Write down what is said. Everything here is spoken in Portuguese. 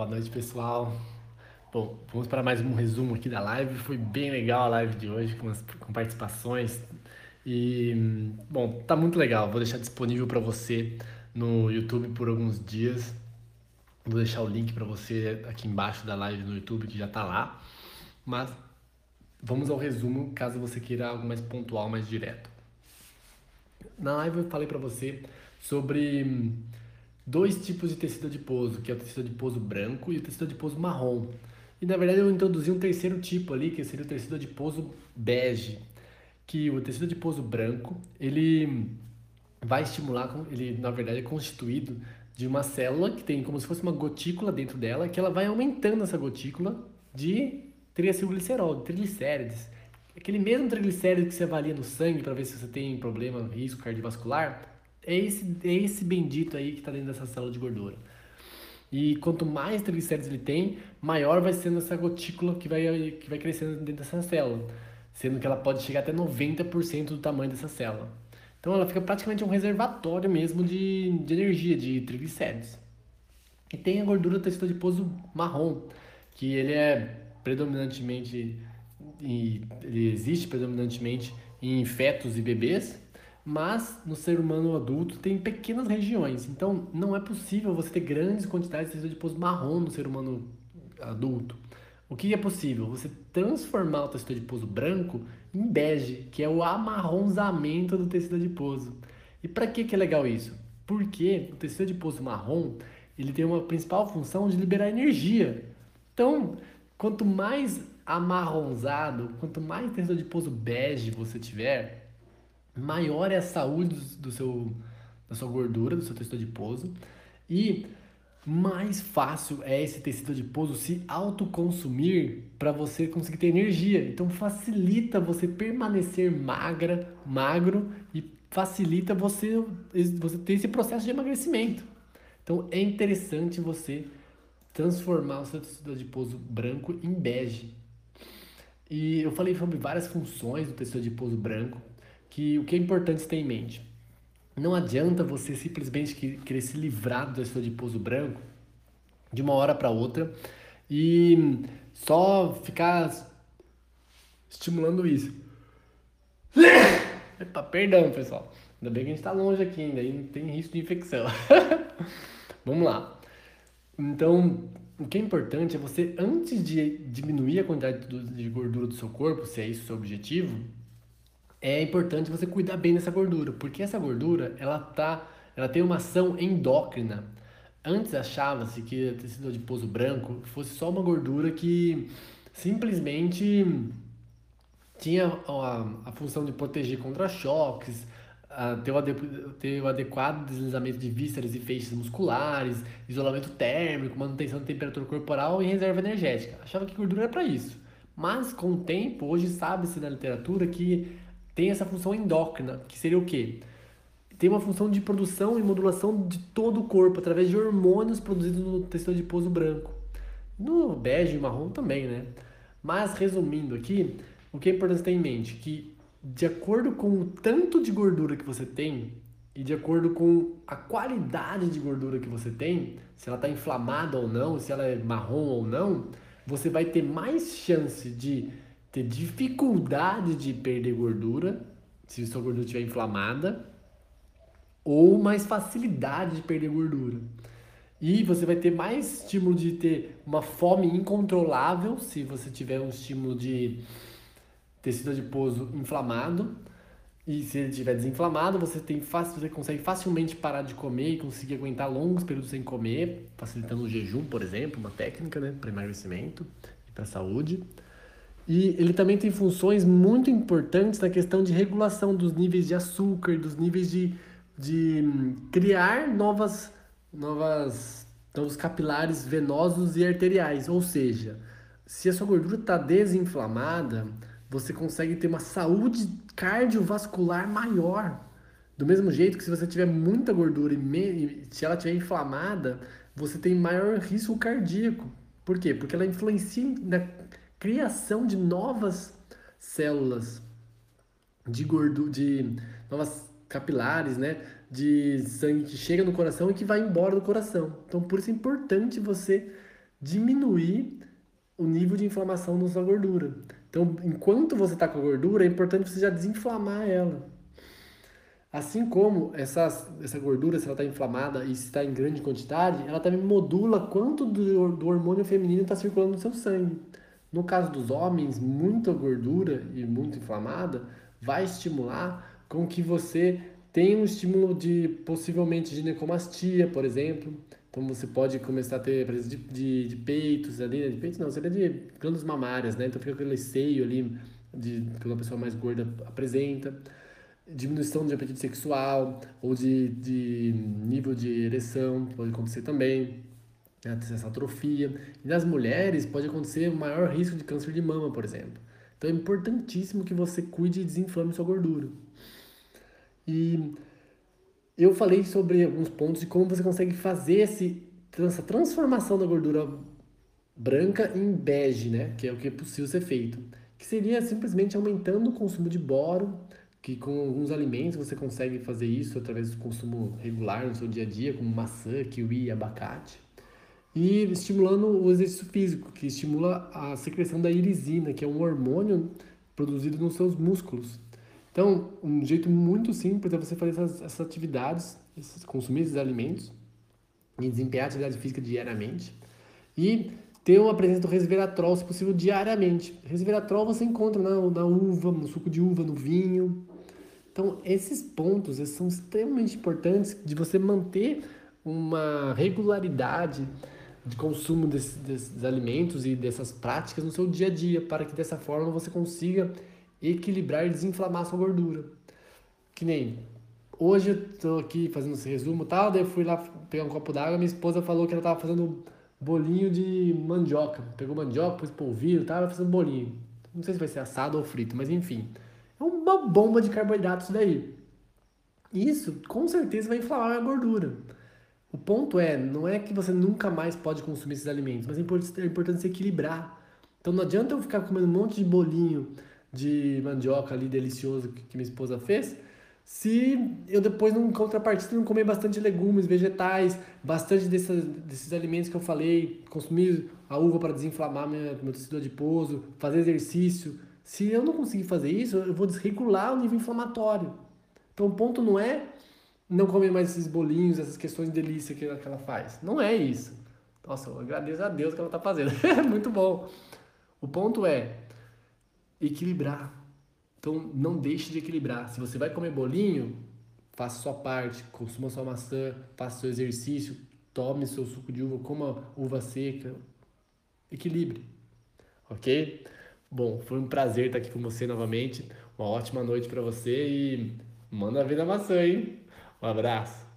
Boa noite, pessoal. Bom, vamos para mais um resumo aqui da live. Foi bem legal a live de hoje, com, as, com participações. E, bom, tá muito legal. Vou deixar disponível para você no YouTube por alguns dias. Vou deixar o link para você aqui embaixo da live no YouTube, que já tá lá. Mas vamos ao resumo, caso você queira algo mais pontual, mais direto. Na live eu falei para você sobre dois tipos de tecido adiposo, que é o tecido adiposo branco e o tecido adiposo marrom. E na verdade eu introduzi um terceiro tipo ali, que seria o tecido adiposo bege, que o tecido adiposo branco, ele vai estimular, ele na verdade é constituído de uma célula que tem como se fosse uma gotícula dentro dela, que ela vai aumentando essa gotícula de triacilglicerol, de triglicérides. Aquele mesmo triglicérido que você avalia no sangue para ver se você tem problema, risco cardiovascular, é esse, é esse bendito aí que está dentro dessa célula de gordura. E quanto mais triglicéridos ele tem, maior vai sendo essa gotícula que vai, que vai crescendo dentro dessa célula. Sendo que ela pode chegar até 90% do tamanho dessa célula. Então ela fica praticamente um reservatório mesmo de, de energia, de triglicéridos. E tem a gordura do tecido adiposo marrom, que ele é predominantemente, ele existe predominantemente em fetos e bebês, mas no ser humano adulto tem pequenas regiões. Então não é possível você ter grandes quantidades de tecido marrom no ser humano adulto. O que é possível? Você transformar o tecido adiposo branco em bege, que é o amarronzamento do tecido adiposo. E para que, que é legal isso? Porque o tecido adiposo marrom ele tem uma principal função de liberar energia. Então, quanto mais amarronzado, quanto mais tecido adiposo bege você tiver, maior é a saúde do seu, da sua gordura, do seu tecido adiposo e mais fácil é esse tecido adiposo se autoconsumir para você conseguir ter energia. Então facilita você permanecer magra, magro e facilita você, você ter esse processo de emagrecimento. Então é interessante você transformar o seu tecido adiposo branco em bege. E eu falei sobre várias funções do tecido adiposo branco, que o que é importante ter em mente. Não adianta você simplesmente querer se livrar do tecido adiposo branco de uma hora para outra e só ficar estimulando isso. Epa, perdão, pessoal. Ainda bem que a gente está longe aqui ainda, aí não tem risco de infecção. Vamos lá. Então, o que é importante é você, antes de diminuir a quantidade de gordura do seu corpo, se é isso o seu objetivo, é importante você cuidar bem dessa gordura, porque essa gordura ela tá, ela tem uma ação endócrina. Antes achava-se que tecido adiposo branco fosse só uma gordura que simplesmente tinha a, a função de proteger contra choques, ter, o ter o adequado deslizamento de vísceras e feixes musculares, isolamento térmico, manutenção da temperatura corporal e reserva energética. Achava que gordura era para isso. Mas com o tempo, hoje sabe-se na literatura que tem essa função endócrina, que seria o quê? Tem uma função de produção e modulação de todo o corpo através de hormônios produzidos no tecido adiposo branco. No bege e marrom também, né? Mas resumindo aqui, o que é importante ter em mente que de acordo com o tanto de gordura que você tem e de acordo com a qualidade de gordura que você tem, se ela está inflamada ou não, se ela é marrom ou não, você vai ter mais chance de ter dificuldade de perder gordura, se sua gordura estiver inflamada, ou mais facilidade de perder gordura. E você vai ter mais estímulo de ter uma fome incontrolável, se você tiver um estímulo de tecido adiposo inflamado. E se ele estiver desinflamado, você, tem você consegue facilmente parar de comer e conseguir aguentar longos períodos sem comer, facilitando o jejum, por exemplo, uma técnica né, para emagrecimento e para saúde. E ele também tem funções muito importantes na questão de regulação dos níveis de açúcar, dos níveis de, de hum, criar novas, novas, novos capilares venosos e arteriais. Ou seja, se a sua gordura está desinflamada, você consegue ter uma saúde cardiovascular maior. Do mesmo jeito que se você tiver muita gordura e, me, se ela estiver inflamada, você tem maior risco cardíaco. Por quê? Porque ela influencia na criação de novas células de gordura, de novas capilares, né? De sangue que chega no coração e que vai embora do coração. Então, por isso é importante você diminuir o nível de inflamação na sua gordura. Então, enquanto você está com a gordura, é importante você já desinflamar ela. Assim como essa, essa gordura, se ela está inflamada e está em grande quantidade, ela também modula quanto do, do hormônio feminino está circulando no seu sangue. No caso dos homens, muita gordura e muito inflamada vai estimular com que você tenha um estímulo de possivelmente ginecomastia, por exemplo. Então você pode começar a ter presença de, de, de, peitos ali, né? de peitos não, seria de glândulas mamárias, né? Então fica aquele seio ali de, que uma pessoa mais gorda apresenta diminuição de apetite sexual ou de, de nível de ereção, pode acontecer também, né, essa atrofia. E nas mulheres pode acontecer maior risco de câncer de mama, por exemplo. Então é importantíssimo que você cuide e desinflame sua gordura. E eu falei sobre alguns pontos de como você consegue fazer esse, essa transformação da gordura branca em bege, né? Que é o que é possível ser feito. Que seria simplesmente aumentando o consumo de boro, que com alguns alimentos você consegue fazer isso através do consumo regular no seu dia a dia, como maçã, kiwi abacate. E estimulando o exercício físico, que estimula a secreção da irisina, que é um hormônio produzido nos seus músculos. Então, um jeito muito simples é você fazer essas, essas atividades, consumir esses alimentos e desempenhar atividade física diariamente. E ter uma presença do resveratrol, se possível, diariamente. Resveratrol você encontra na, na uva, no suco de uva, no vinho, então, esses pontos esses são extremamente importantes de você manter uma regularidade de consumo desses, desses, alimentos e dessas práticas no seu dia a dia, para que dessa forma você consiga equilibrar e desinflamar sua gordura. Que nem hoje eu tô aqui fazendo esse resumo e tal, daí eu fui lá pegar um copo d'água, minha esposa falou que ela tava fazendo bolinho de mandioca. Pegou mandioca, pôs polvilho, tava fazendo bolinho. Não sei se vai ser assado ou frito, mas enfim. É uma bomba de carboidratos daí. Isso com certeza vai inflamar a gordura. O ponto é, não é que você nunca mais pode consumir esses alimentos, mas é importante, é importante se equilibrar. Então não adianta eu ficar comendo um monte de bolinho de mandioca ali delicioso que, minha esposa fez, se eu depois, em contrapartida, não comer bastante legumes, vegetais, bastante desses, desses alimentos que eu falei, consumir a uva para desinflamar minha, meu tecido adiposo, fazer exercício, se eu não conseguir fazer isso, eu vou desregular o nível inflamatório. Então o ponto não é não comer mais esses bolinhos, essas questões de delícia que ela faz. Não é isso. Nossa, eu agradeço a Deus que ela está fazendo. É muito bom. O ponto é equilibrar. Então não deixe de equilibrar. Se você vai comer bolinho, faça sua parte, consuma sua maçã, faça seu exercício, tome seu suco de uva, coma uva seca. Equilibre. Ok? Bom, foi um prazer estar aqui com você novamente. Uma ótima noite para você e manda ver na maçã, hein? Um abraço.